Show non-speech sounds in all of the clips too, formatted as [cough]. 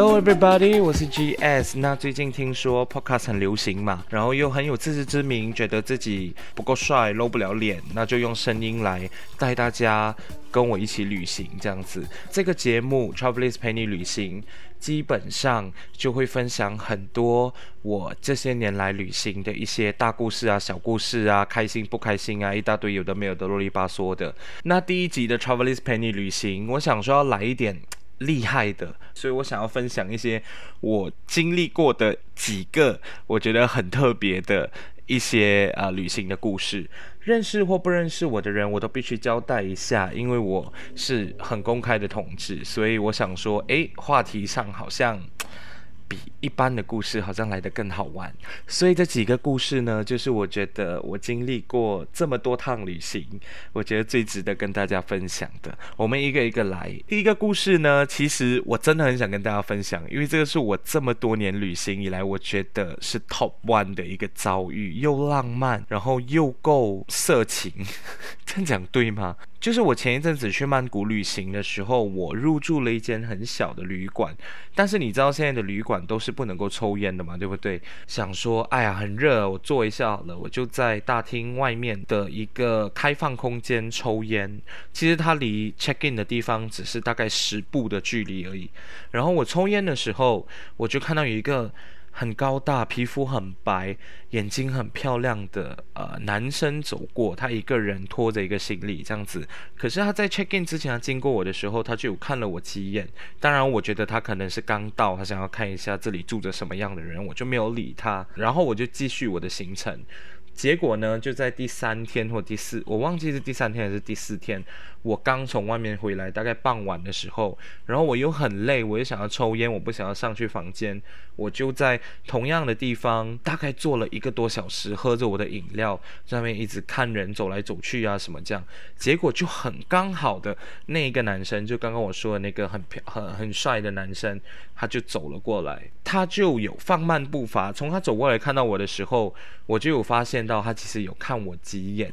Hello everybody，我是 GS。那最近听说 Podcast 很流行嘛，然后又很有自知之明，觉得自己不够帅，露不了脸，那就用声音来带大家跟我一起旅行这样子。这个节目 Travelist 陪你旅行，基本上就会分享很多我这些年来旅行的一些大故事啊、小故事啊、开心不开心啊，一大堆有的没有的啰里吧嗦的。那第一集的 Travelist 陪你旅行，我想说要来一点。厉害的，所以我想要分享一些我经历过的几个我觉得很特别的一些啊、旅行的故事。认识或不认识我的人，我都必须交代一下，因为我是很公开的同志，所以我想说，诶，话题上好像。比一般的故事好像来得更好玩，所以这几个故事呢，就是我觉得我经历过这么多趟旅行，我觉得最值得跟大家分享的。我们一个一个来。第一个故事呢，其实我真的很想跟大家分享，因为这个是我这么多年旅行以来，我觉得是 top one 的一个遭遇，又浪漫，然后又够色情，[laughs] 这样讲对吗？就是我前一阵子去曼谷旅行的时候，我入住了一间很小的旅馆，但是你知道现在的旅馆都是不能够抽烟的嘛，对不对？想说，哎呀，很热，我坐一下好了，我就在大厅外面的一个开放空间抽烟。其实它离 check in 的地方只是大概十步的距离而已。然后我抽烟的时候，我就看到有一个。很高大，皮肤很白，眼睛很漂亮的呃男生走过，他一个人拖着一个行李这样子。可是他在 check in 之前，他经过我的时候，他就有看了我几眼。当然，我觉得他可能是刚到，他想要看一下这里住着什么样的人，我就没有理他。然后我就继续我的行程。结果呢，就在第三天或第四，我忘记是第三天还是第四天，我刚从外面回来，大概傍晚的时候，然后我又很累，我又想要抽烟，我不想要上去房间，我就在同样的地方大概坐了一个多小时，喝着我的饮料，在那边一直看人走来走去啊什么这样，结果就很刚好的那一个男生，就刚刚我说的那个很漂很很帅的男生，他就走了过来，他就有放慢步伐，从他走过来看到我的时候，我就有发现。到他其实有看我几眼，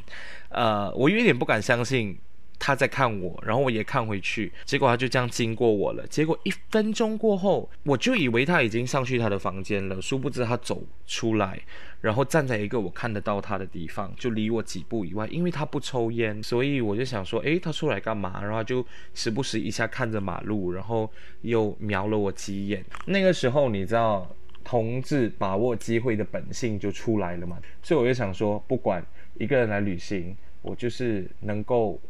呃，我有点不敢相信他在看我，然后我也看回去，结果他就这样经过我了。结果一分钟过后，我就以为他已经上去他的房间了，殊不知他走出来，然后站在一个我看得到他的地方，就离我几步以外，因为他不抽烟，所以我就想说，诶，他出来干嘛？然后就时不时一下看着马路，然后又瞄了我几眼。那个时候你知道。同志把握机会的本性就出来了嘛，所以我就想说，不管一个人来旅行，我就是能够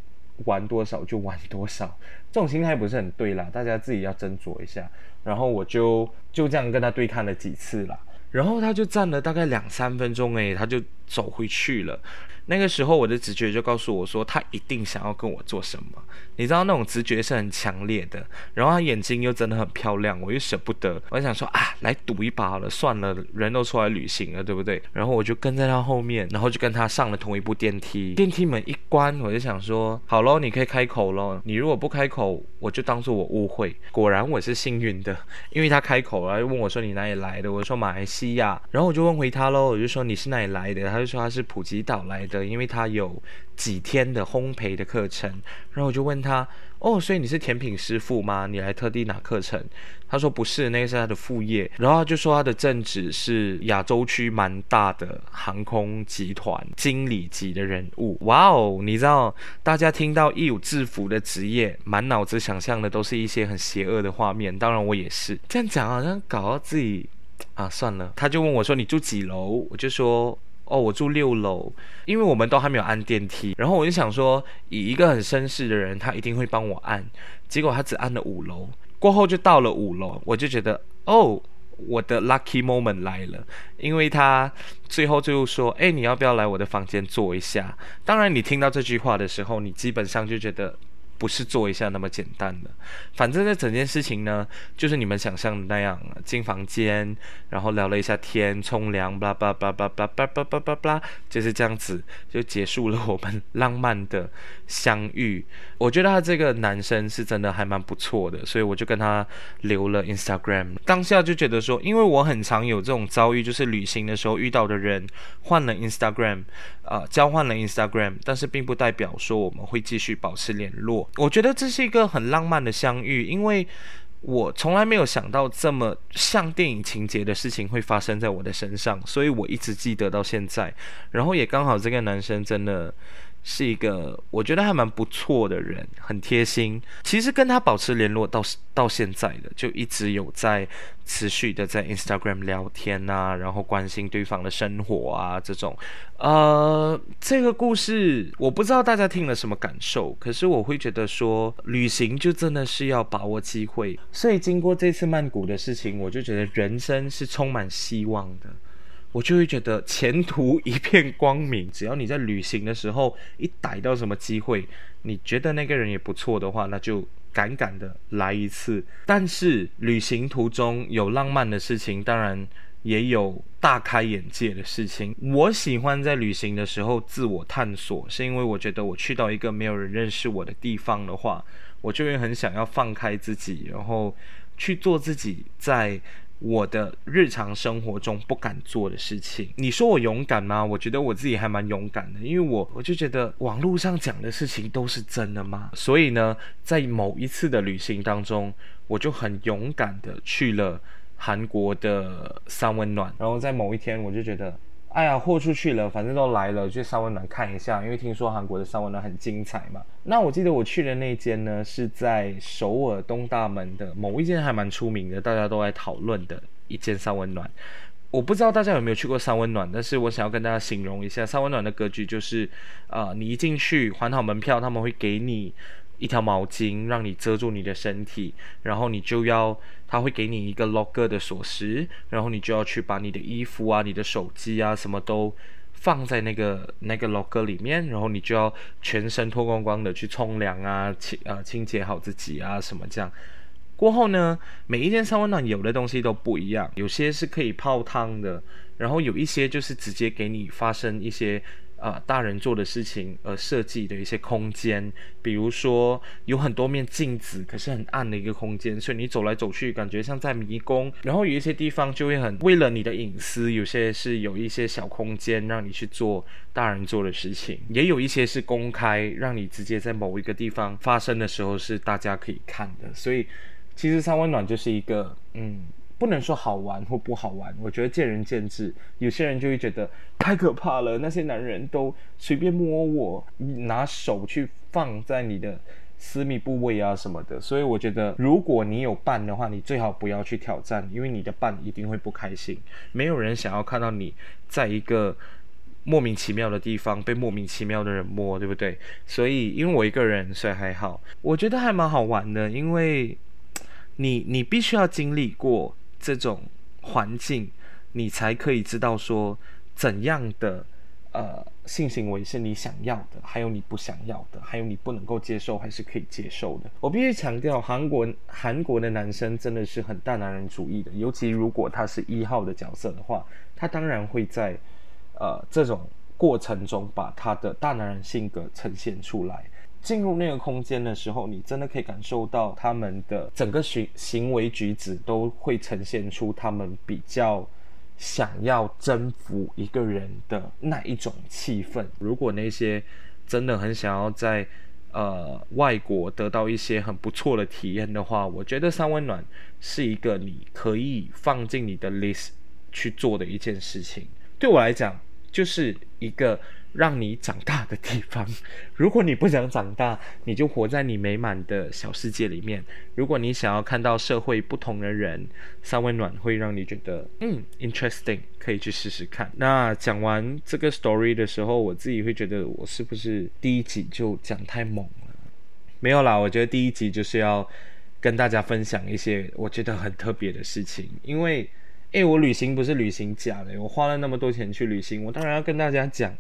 玩多少就玩多少，[laughs] 这种心态不是很对啦，大家自己要斟酌一下。然后我就就这样跟他对看了几次啦，然后他就站了大概两三分钟，诶，他就走回去了。那个时候，我的直觉就告诉我说，他一定想要跟我做什么。你知道那种直觉是很强烈的。然后他眼睛又真的很漂亮，我又舍不得。我就想说啊，来赌一把好了，算了，人都出来旅行了，对不对？然后我就跟在他后面，然后就跟他上了同一部电梯。电梯门一关，我就想说，好喽，你可以开口喽。你如果不开口，我就当做我误会。果然我是幸运的，因为他开口了，又问我说你哪里来的？我说马来西亚。然后我就问回他喽，我就说你是哪里来的？他就说他是普吉岛来的。因为他有几天的烘焙的课程，然后我就问他，哦，所以你是甜品师傅吗？你来特地拿课程？他说不是，那个是他的副业。然后他就说他的正职是亚洲区蛮大的航空集团经理级的人物。哇哦，你知道，大家听到一有制服的职业，满脑子想象的都是一些很邪恶的画面。当然我也是这样讲，好像搞到自己啊，算了。他就问我说：“你住几楼？”我就说。哦，我住六楼，因为我们都还没有按电梯，然后我就想说，以一个很绅士的人，他一定会帮我按，结果他只按了五楼，过后就到了五楼，我就觉得，哦，我的 lucky moment 来了，因为他最后就说，哎，你要不要来我的房间坐一下？当然，你听到这句话的时候，你基本上就觉得。不是做一下那么简单的，反正这整件事情呢，就是你们想象的那样，进房间，然后聊了一下天，冲凉，巴拉巴拉巴拉巴拉巴拉巴拉，就是这样子就结束了我们浪漫的相遇。我觉得他这个男生是真的还蛮不错的，所以我就跟他留了 Instagram。当下就觉得说，因为我很常有这种遭遇，就是旅行的时候遇到的人换了 Instagram，呃，交换了 Instagram，但是并不代表说我们会继续保持联络。我觉得这是一个很浪漫的相遇，因为我从来没有想到这么像电影情节的事情会发生在我的身上，所以我一直记得到现在。然后也刚好这个男生真的。是一个我觉得还蛮不错的人，很贴心。其实跟他保持联络到到现在的，就一直有在持续的在 Instagram 聊天啊，然后关心对方的生活啊，这种。呃，这个故事我不知道大家听了什么感受，可是我会觉得说，旅行就真的是要把握机会。所以经过这次曼谷的事情，我就觉得人生是充满希望的。我就会觉得前途一片光明。只要你在旅行的时候一逮到什么机会，你觉得那个人也不错的话，那就敢敢的来一次。但是旅行途中有浪漫的事情，当然也有大开眼界的事情。我喜欢在旅行的时候自我探索，是因为我觉得我去到一个没有人认识我的地方的话，我就会很想要放开自己，然后去做自己在。我的日常生活中不敢做的事情，你说我勇敢吗？我觉得我自己还蛮勇敢的，因为我我就觉得网络上讲的事情都是真的吗？所以呢，在某一次的旅行当中，我就很勇敢的去了韩国的三温暖，然后在某一天我就觉得。哎呀，豁出去了，反正都来了，去三温暖看一下，因为听说韩国的三温暖很精彩嘛。那我记得我去的那间呢，是在首尔东大门的某一间还蛮出名的，大家都在讨论的一间三温暖。我不知道大家有没有去过三温暖，但是我想要跟大家形容一下三温暖的格局，就是，呃，你一进去还好门票，他们会给你。一条毛巾让你遮住你的身体，然后你就要，他会给你一个 locker 的锁匙，然后你就要去把你的衣服啊、你的手机啊什么都放在那个那个 locker 里面，然后你就要全身脱光光的去冲凉啊、清呃清洁好自己啊什么这样。过后呢，每一间三温暖有的东西都不一样，有些是可以泡汤的，然后有一些就是直接给你发生一些。啊，大人做的事情而设计的一些空间，比如说有很多面镜子，可是很暗的一个空间，所以你走来走去感觉像在迷宫。然后有一些地方就会很为了你的隐私，有些是有一些小空间让你去做大人做的事情，[laughs] 也有一些是公开，让你直接在某一个地方发生的时候是大家可以看的。所以其实三温暖就是一个嗯。不能说好玩或不好玩，我觉得见仁见智。有些人就会觉得太可怕了，那些男人都随便摸我，拿手去放在你的私密部位啊什么的。所以我觉得，如果你有伴的话，你最好不要去挑战，因为你的伴一定会不开心。没有人想要看到你在一个莫名其妙的地方被莫名其妙的人摸，对不对？所以，因为我一个人，所以还好。我觉得还蛮好玩的，因为 [tsk] 你你必须要经历过。这种环境，你才可以知道说怎样的呃性行为是你想要的，还有你不想要的，还有你不能够接受还是可以接受的。我必须强调，韩国韩国的男生真的是很大男人主义的，尤其如果他是一号的角色的话，他当然会在呃这种过程中把他的大男人性格呈现出来。进入那个空间的时候，你真的可以感受到他们的整个行行为举止都会呈现出他们比较想要征服一个人的那一种气氛。如果那些真的很想要在呃外国得到一些很不错的体验的话，我觉得三温暖是一个你可以放进你的 list 去做的一件事情。对我来讲，就是一个。让你长大的地方。[laughs] 如果你不想长大，你就活在你美满的小世界里面。如果你想要看到社会不同的人，三温暖会让你觉得嗯，interesting，可以去试试看。那讲完这个 story 的时候，我自己会觉得我是不是第一集就讲太猛了？没有啦，我觉得第一集就是要跟大家分享一些我觉得很特别的事情，因为诶，我旅行不是旅行假的，我花了那么多钱去旅行，我当然要跟大家讲。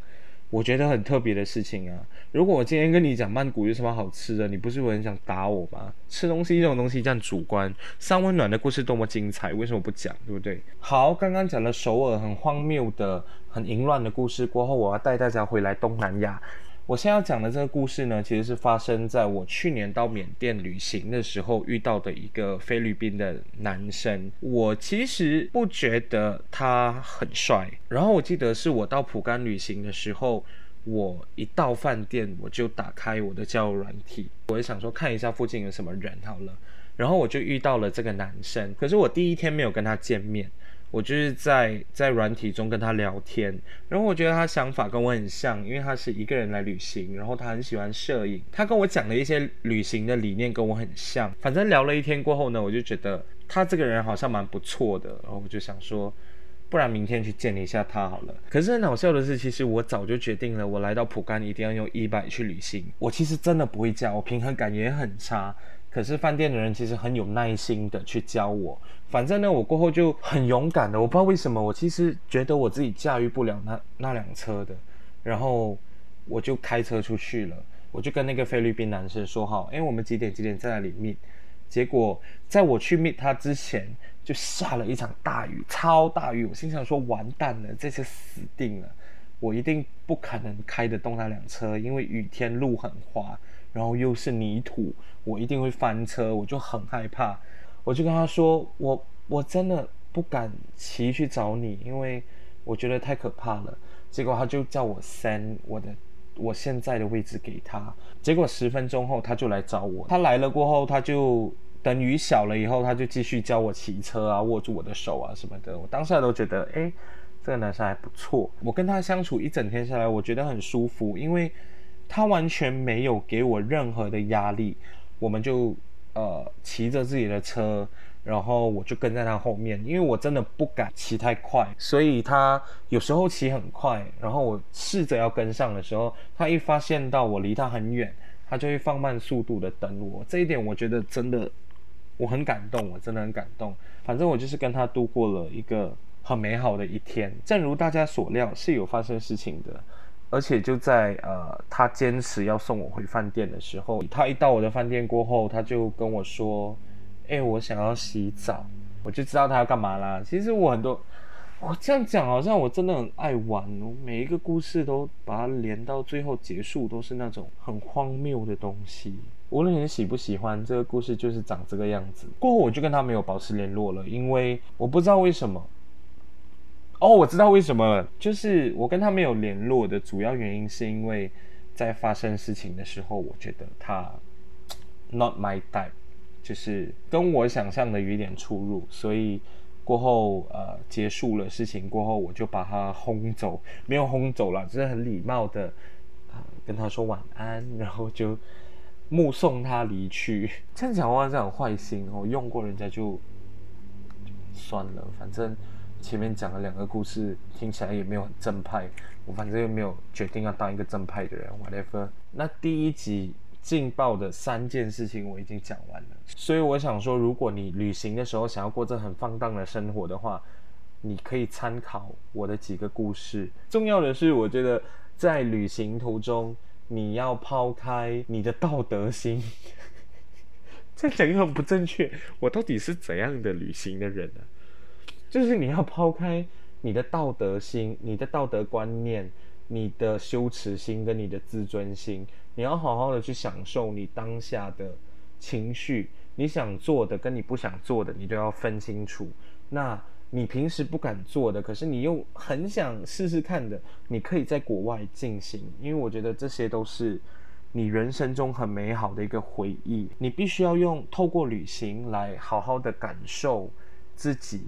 我觉得很特别的事情啊！如果我今天跟你讲曼谷有什么好吃的，你不是会很想打我吗？吃东西这种东西这样主观，三温暖的故事多么精彩，为什么不讲？对不对？好，刚刚讲了首尔很荒谬的、很淫乱的故事过后，我要带大家回来东南亚。我现在要讲的这个故事呢，其实是发生在我去年到缅甸旅行的时候遇到的一个菲律宾的男生。我其实不觉得他很帅。然后我记得是我到蒲甘旅行的时候，我一到饭店我就打开我的交友软体，我也想说看一下附近有什么人好了。然后我就遇到了这个男生，可是我第一天没有跟他见面。我就是在在软体中跟他聊天，然后我觉得他想法跟我很像，因为他是一个人来旅行，然后他很喜欢摄影，他跟我讲的一些旅行的理念跟我很像。反正聊了一天过后呢，我就觉得他这个人好像蛮不错的，然后我就想说，不然明天去见一下他好了。可是很好笑的是，其实我早就决定了，我来到蒲甘一定要用一百去旅行。我其实真的不会驾，我平衡感也很差。可是饭店的人其实很有耐心的去教我，反正呢，我过后就很勇敢的，我不知道为什么，我其实觉得我自己驾驭不了那那辆车的，然后我就开车出去了，我就跟那个菲律宾男生说好，哎，我们几点几点在那里 meet，结果在我去 meet 他之前，就下了一场大雨，超大雨，我心想说完蛋了，这次死定了，我一定不可能开得动那辆车，因为雨天路很滑。然后又是泥土，我一定会翻车，我就很害怕。我就跟他说，我我真的不敢骑去找你，因为我觉得太可怕了。结果他就叫我 send 我的我现在的位置给他。结果十分钟后他就来找我，他来了过后，他就等雨小了以后，他就继续教我骑车啊，握住我的手啊什么的。我当下都觉得，诶，这个男生还不错。我跟他相处一整天下来，我觉得很舒服，因为。他完全没有给我任何的压力，我们就呃骑着自己的车，然后我就跟在他后面，因为我真的不敢骑太快，所以他有时候骑很快，然后我试着要跟上的时候，他一发现到我离他很远，他就会放慢速度的等我。这一点我觉得真的我很感动，我真的很感动。反正我就是跟他度过了一个很美好的一天，正如大家所料，是有发生事情的。而且就在呃，他坚持要送我回饭店的时候，他一到我的饭店过后，他就跟我说：“哎，我想要洗澡。”我就知道他要干嘛啦。其实我很多，我这样讲好像我真的很爱玩，我每一个故事都把它连到最后结束，都是那种很荒谬的东西。无论你喜不喜欢，这个故事就是长这个样子。过后我就跟他没有保持联络了，因为我不知道为什么。哦，我知道为什么了，就是我跟他没有联络的主要原因，是因为在发生事情的时候，我觉得他 not my type，就是跟我想象的有点出入，所以过后呃结束了事情过后，我就把他轰走，没有轰走了，只是很礼貌的、跟他说晚安，然后就目送他离去。这样讲话是很坏心哦，用过人家就算了，反正。前面讲了两个故事，听起来也没有很正派。我反正又没有决定要当一个正派的人，whatever。那第一集劲爆的三件事情我已经讲完了，所以我想说，如果你旅行的时候想要过这很放荡的生活的话，你可以参考我的几个故事。重要的是，我觉得在旅行途中，你要抛开你的道德心。[laughs] 这讲又很不正确，我到底是怎样的旅行的人呢、就是你要抛开你的道德心、你的道德观念、你的羞耻心跟你的自尊心，你要好好的去享受你当下的情绪。你想做的跟你不想做的，你都要分清楚。那你平时不敢做的，可是你又很想试试看的，你可以在国外进行，因为我觉得这些都是你人生中很美好的一个回忆。你必须要用透过旅行来好好的感受自己。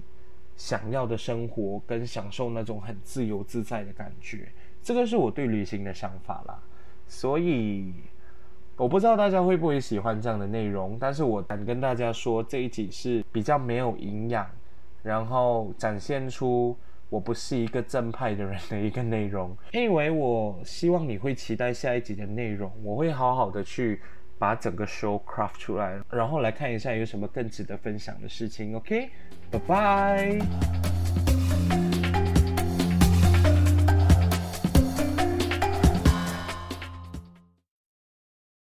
想要的生活跟享受那种很自由自在的感觉，这个是我对旅行的想法啦。所以我不知道大家会不会喜欢这样的内容，但是我敢跟大家说，这一集是比较没有营养，然后展现出我不是一个正派的人的一个内容。因为我希望你会期待下一集的内容，我会好好的去把整个 show craft 出来，然后来看一下有什么更值得分享的事情。OK。拜拜。